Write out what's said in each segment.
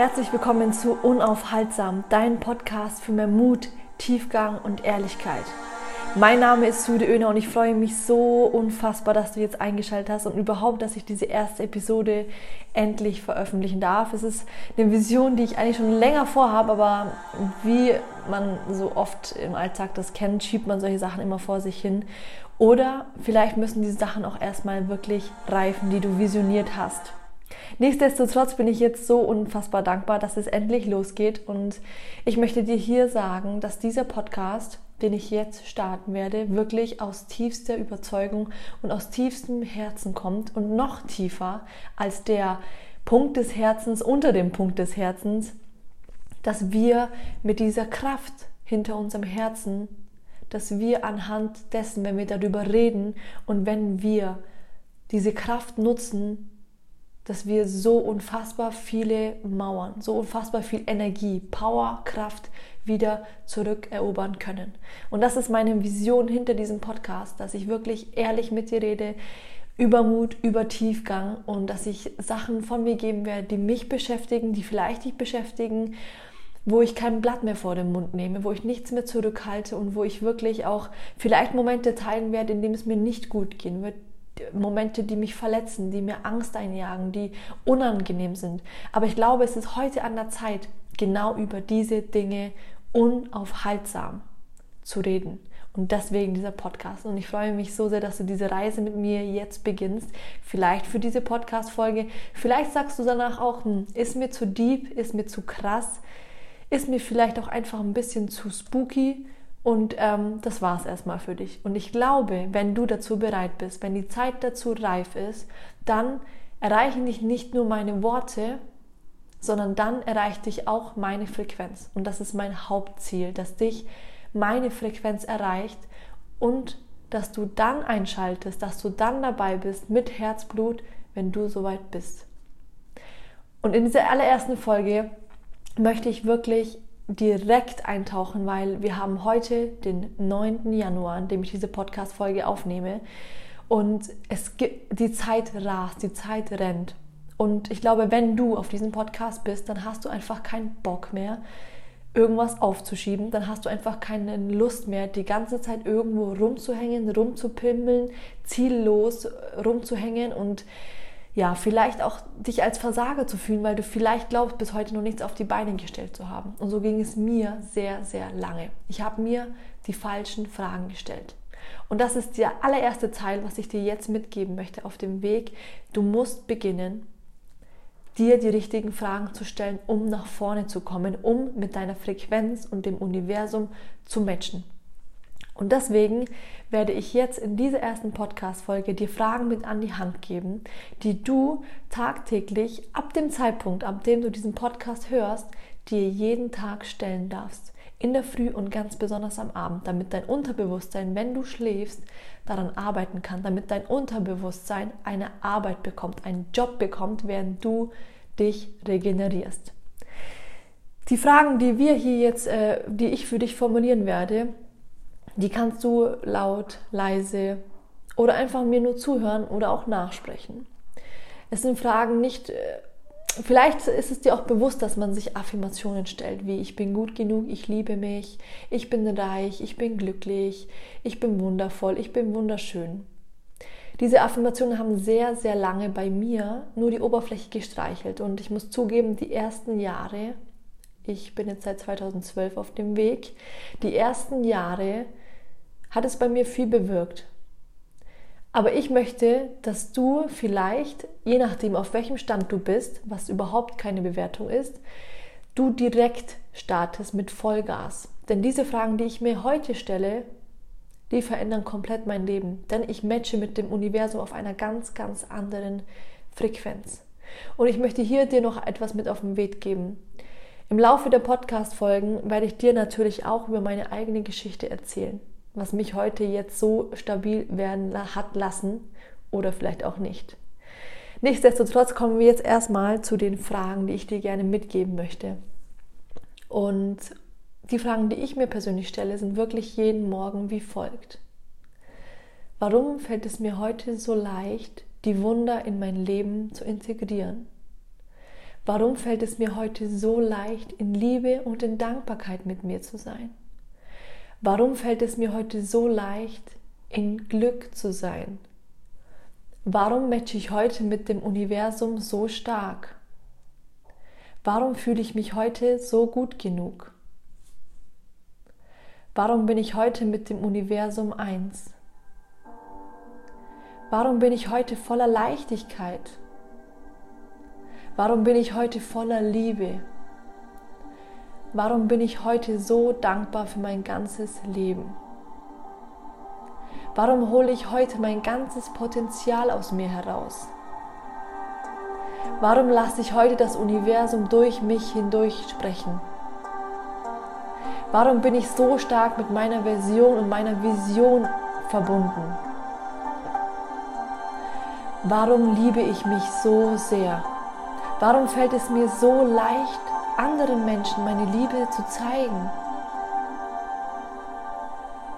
Herzlich willkommen zu Unaufhaltsam, dein Podcast für mehr Mut, Tiefgang und Ehrlichkeit. Mein Name ist Sude Öner und ich freue mich so unfassbar, dass du jetzt eingeschaltet hast und überhaupt, dass ich diese erste Episode endlich veröffentlichen darf. Es ist eine Vision, die ich eigentlich schon länger vorhabe, aber wie man so oft im Alltag das kennt, schiebt man solche Sachen immer vor sich hin. Oder vielleicht müssen diese Sachen auch erstmal wirklich reifen, die du visioniert hast. Nichtsdestotrotz bin ich jetzt so unfassbar dankbar, dass es endlich losgeht. Und ich möchte dir hier sagen, dass dieser Podcast den ich jetzt starten werde, wirklich aus tiefster Überzeugung und aus tiefstem Herzen kommt und noch tiefer als der Punkt des Herzens unter dem Punkt des Herzens, dass wir mit dieser Kraft hinter unserem Herzen, dass wir anhand dessen, wenn wir darüber reden und wenn wir diese Kraft nutzen, dass wir so unfassbar viele Mauern, so unfassbar viel Energie, Power, Kraft wieder zurückerobern können. Und das ist meine Vision hinter diesem Podcast, dass ich wirklich ehrlich mit dir rede, über Mut, über Tiefgang und dass ich Sachen von mir geben werde, die mich beschäftigen, die vielleicht dich beschäftigen, wo ich kein Blatt mehr vor den Mund nehme, wo ich nichts mehr zurückhalte und wo ich wirklich auch vielleicht Momente teilen werde, in denen es mir nicht gut gehen wird, Momente, die mich verletzen, die mir Angst einjagen, die unangenehm sind. Aber ich glaube, es ist heute an der Zeit, genau über diese Dinge unaufhaltsam zu reden. Und deswegen dieser Podcast. Und ich freue mich so sehr, dass du diese Reise mit mir jetzt beginnst. Vielleicht für diese Podcast-Folge. Vielleicht sagst du danach auch, hm, ist mir zu deep, ist mir zu krass, ist mir vielleicht auch einfach ein bisschen zu spooky. Und ähm, das war es erstmal für dich. Und ich glaube, wenn du dazu bereit bist, wenn die Zeit dazu reif ist, dann erreichen dich nicht nur meine Worte, sondern dann erreicht dich auch meine Frequenz. Und das ist mein Hauptziel, dass dich meine Frequenz erreicht und dass du dann einschaltest, dass du dann dabei bist mit Herzblut, wenn du soweit bist. Und in dieser allerersten Folge möchte ich wirklich direkt eintauchen, weil wir haben heute den 9. Januar, an dem ich diese Podcast-Folge aufnehme. Und es gibt, die Zeit rast, die Zeit rennt. Und ich glaube, wenn du auf diesem Podcast bist, dann hast du einfach keinen Bock mehr, irgendwas aufzuschieben. Dann hast du einfach keine Lust mehr, die ganze Zeit irgendwo rumzuhängen, rumzupimmeln, ziellos rumzuhängen und ja, vielleicht auch dich als Versager zu fühlen, weil du vielleicht glaubst, bis heute noch nichts auf die Beine gestellt zu haben. Und so ging es mir sehr, sehr lange. Ich habe mir die falschen Fragen gestellt. Und das ist der allererste Teil, was ich dir jetzt mitgeben möchte auf dem Weg. Du musst beginnen, dir die richtigen Fragen zu stellen, um nach vorne zu kommen, um mit deiner Frequenz und dem Universum zu matchen. Und deswegen werde ich jetzt in dieser ersten Podcast-Folge dir Fragen mit an die Hand geben, die du tagtäglich ab dem Zeitpunkt, ab dem du diesen Podcast hörst, dir jeden Tag stellen darfst. In der Früh und ganz besonders am Abend, damit dein Unterbewusstsein, wenn du schläfst, daran arbeiten kann, damit dein Unterbewusstsein eine Arbeit bekommt, einen Job bekommt, während du dich regenerierst. Die Fragen, die wir hier jetzt, äh, die ich für dich formulieren werde, die kannst du laut, leise oder einfach mir nur zuhören oder auch nachsprechen. Es sind Fragen nicht, äh, vielleicht ist es dir auch bewusst, dass man sich Affirmationen stellt, wie ich bin gut genug, ich liebe mich, ich bin reich, ich bin glücklich, ich bin wundervoll, ich bin wunderschön. Diese Affirmationen haben sehr, sehr lange bei mir nur die Oberfläche gestreichelt und ich muss zugeben, die ersten Jahre, ich bin jetzt seit 2012 auf dem Weg, die ersten Jahre hat es bei mir viel bewirkt. Aber ich möchte, dass du vielleicht, je nachdem auf welchem Stand du bist, was überhaupt keine Bewertung ist, du direkt startest mit Vollgas. Denn diese Fragen, die ich mir heute stelle, die verändern komplett mein Leben. Denn ich matche mit dem Universum auf einer ganz, ganz anderen Frequenz. Und ich möchte hier dir noch etwas mit auf den Weg geben. Im Laufe der Podcast-Folgen werde ich dir natürlich auch über meine eigene Geschichte erzählen was mich heute jetzt so stabil werden hat lassen oder vielleicht auch nicht. Nichtsdestotrotz kommen wir jetzt erstmal zu den Fragen, die ich dir gerne mitgeben möchte. Und die Fragen, die ich mir persönlich stelle, sind wirklich jeden Morgen wie folgt. Warum fällt es mir heute so leicht, die Wunder in mein Leben zu integrieren? Warum fällt es mir heute so leicht, in Liebe und in Dankbarkeit mit mir zu sein? Warum fällt es mir heute so leicht, in Glück zu sein? Warum matche ich heute mit dem Universum so stark? Warum fühle ich mich heute so gut genug? Warum bin ich heute mit dem Universum eins? Warum bin ich heute voller Leichtigkeit? Warum bin ich heute voller Liebe? Warum bin ich heute so dankbar für mein ganzes Leben? Warum hole ich heute mein ganzes Potenzial aus mir heraus? Warum lasse ich heute das Universum durch mich hindurch sprechen? Warum bin ich so stark mit meiner Version und meiner Vision verbunden? Warum liebe ich mich so sehr? Warum fällt es mir so leicht, anderen Menschen meine Liebe zu zeigen?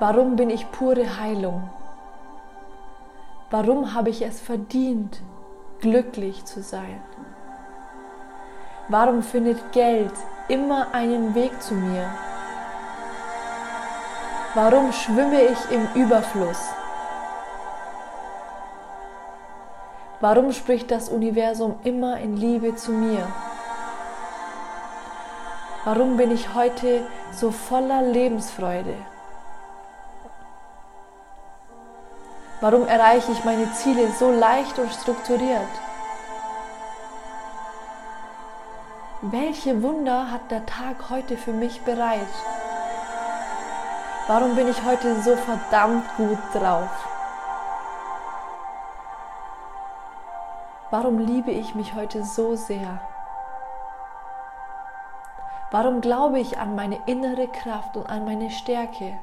Warum bin ich pure Heilung? Warum habe ich es verdient, glücklich zu sein? Warum findet Geld immer einen Weg zu mir? Warum schwimme ich im Überfluss? Warum spricht das Universum immer in Liebe zu mir? Warum bin ich heute so voller Lebensfreude? Warum erreiche ich meine Ziele so leicht und strukturiert? Welche Wunder hat der Tag heute für mich bereit? Warum bin ich heute so verdammt gut drauf? Warum liebe ich mich heute so sehr? Warum glaube ich an meine innere Kraft und an meine Stärke?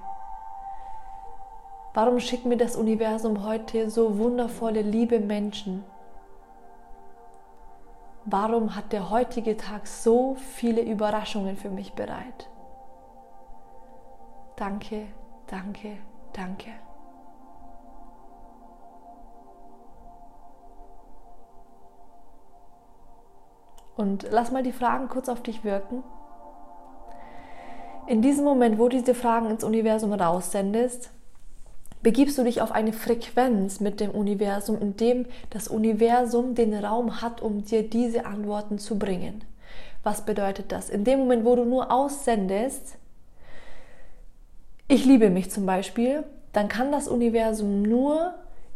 Warum schickt mir das Universum heute so wundervolle, liebe Menschen? Warum hat der heutige Tag so viele Überraschungen für mich bereit? Danke, danke, danke. Und lass mal die Fragen kurz auf dich wirken. In diesem Moment, wo du diese Fragen ins Universum raussendest, begibst du dich auf eine Frequenz mit dem Universum, in dem das Universum den Raum hat, um dir diese Antworten zu bringen. Was bedeutet das? In dem Moment, wo du nur aussendest, ich liebe mich zum Beispiel, dann kann das Universum nur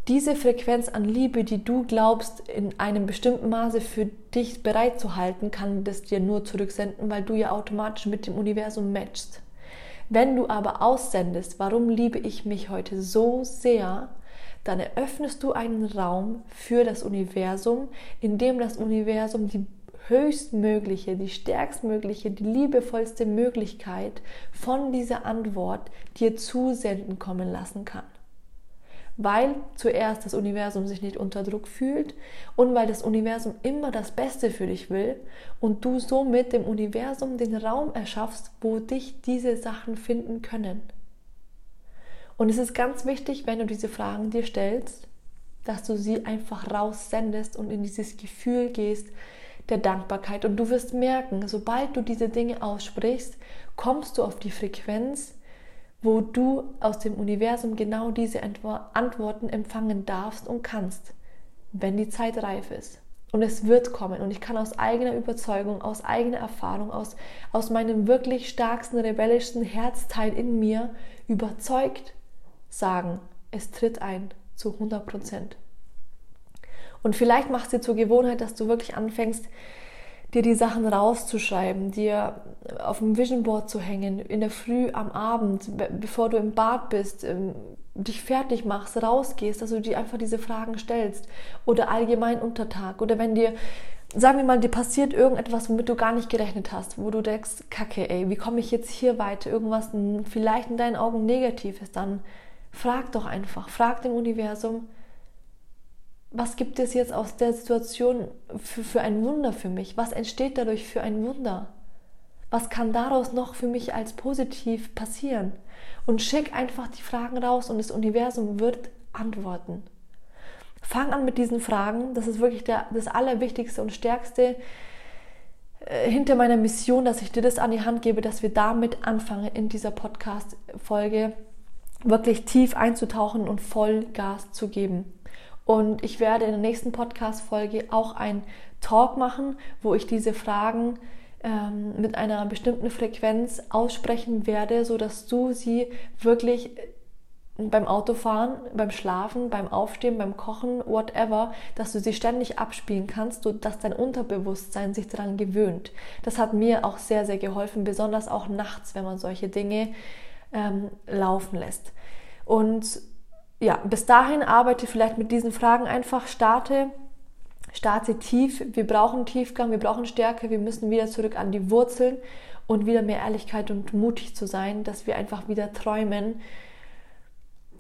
diese Frequenz an Liebe, die du glaubst, in einem bestimmten Maße für dich bereitzuhalten, kann das dir nur zurücksenden, weil du ja automatisch mit dem Universum matchst. Wenn du aber aussendest, warum liebe ich mich heute so sehr, dann eröffnest du einen Raum für das Universum, in dem das Universum die höchstmögliche, die stärkstmögliche, die liebevollste Möglichkeit von dieser Antwort dir zusenden kommen lassen kann. Weil zuerst das Universum sich nicht unter Druck fühlt und weil das Universum immer das Beste für dich will und du somit dem Universum den Raum erschaffst, wo dich diese Sachen finden können. Und es ist ganz wichtig, wenn du diese Fragen dir stellst, dass du sie einfach raussendest und in dieses Gefühl gehst, der Dankbarkeit. Und du wirst merken, sobald du diese Dinge aussprichst, kommst du auf die Frequenz, wo du aus dem Universum genau diese Antworten empfangen darfst und kannst, wenn die Zeit reif ist. Und es wird kommen. Und ich kann aus eigener Überzeugung, aus eigener Erfahrung, aus, aus meinem wirklich stärksten, rebellischsten Herzteil in mir überzeugt sagen, es tritt ein zu 100 Prozent. Und vielleicht machst du zur Gewohnheit, dass du wirklich anfängst, dir die Sachen rauszuschreiben, dir auf dem Vision Board zu hängen, in der Früh, am Abend, bevor du im Bad bist, ähm, dich fertig machst, rausgehst, dass du dir einfach diese Fragen stellst oder allgemein unter Tag oder wenn dir sagen wir mal, dir passiert irgendetwas, womit du gar nicht gerechnet hast, wo du denkst, Kacke, ey, wie komme ich jetzt hier weiter? Irgendwas vielleicht in deinen Augen negativ ist, dann frag doch einfach, frag dem Universum, was gibt es jetzt aus der Situation für, für ein Wunder für mich? Was entsteht dadurch für ein Wunder? Was kann daraus noch für mich als positiv passieren? Und schick einfach die Fragen raus und das Universum wird antworten. Fang an mit diesen Fragen. Das ist wirklich der, das Allerwichtigste und Stärkste, äh, hinter meiner Mission, dass ich dir das an die Hand gebe, dass wir damit anfangen in dieser Podcast-Folge wirklich tief einzutauchen und voll Gas zu geben. Und ich werde in der nächsten Podcast-Folge auch ein Talk machen, wo ich diese Fragen ähm, mit einer bestimmten Frequenz aussprechen werde, so dass du sie wirklich beim Autofahren, beim Schlafen, beim Aufstehen, beim Kochen, whatever, dass du sie ständig abspielen kannst, dass dein Unterbewusstsein sich daran gewöhnt. Das hat mir auch sehr, sehr geholfen, besonders auch nachts, wenn man solche Dinge ähm, laufen lässt. Und ja, bis dahin arbeite vielleicht mit diesen Fragen einfach, starte, starte tief. Wir brauchen Tiefgang, wir brauchen Stärke, wir müssen wieder zurück an die Wurzeln und wieder mehr Ehrlichkeit und mutig zu sein, dass wir einfach wieder träumen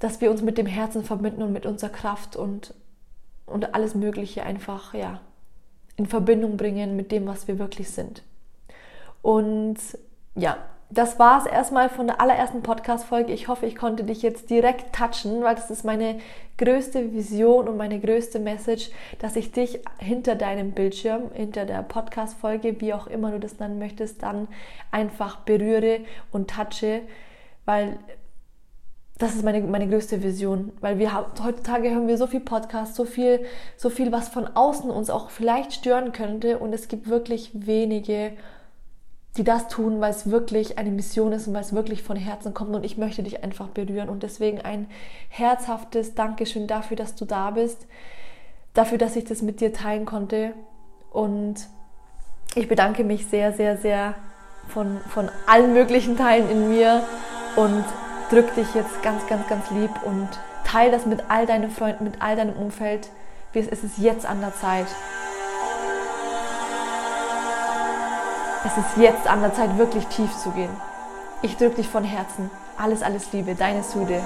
dass wir uns mit dem Herzen verbinden und mit unserer Kraft und, und alles Mögliche einfach ja, in Verbindung bringen mit dem, was wir wirklich sind. Und ja, das war es erstmal von der allerersten Podcast-Folge. Ich hoffe, ich konnte dich jetzt direkt touchen, weil das ist meine größte Vision und meine größte Message, dass ich dich hinter deinem Bildschirm, hinter der Podcast-Folge, wie auch immer du das dann möchtest, dann einfach berühre und touche, weil das ist meine, meine größte Vision, weil wir heutzutage hören wir so viel Podcasts, so viel, so viel, was von außen uns auch vielleicht stören könnte und es gibt wirklich wenige, die das tun, weil es wirklich eine Mission ist und weil es wirklich von Herzen kommt und ich möchte dich einfach berühren und deswegen ein herzhaftes Dankeschön dafür, dass du da bist, dafür, dass ich das mit dir teilen konnte und ich bedanke mich sehr, sehr, sehr von, von allen möglichen Teilen in mir und drück dich jetzt ganz, ganz, ganz lieb und teile das mit all deinen Freunden, mit all deinem Umfeld. Es ist jetzt an der Zeit. Es ist jetzt an der Zeit, wirklich tief zu gehen. Ich drücke dich von Herzen. Alles, alles Liebe, deine Sude.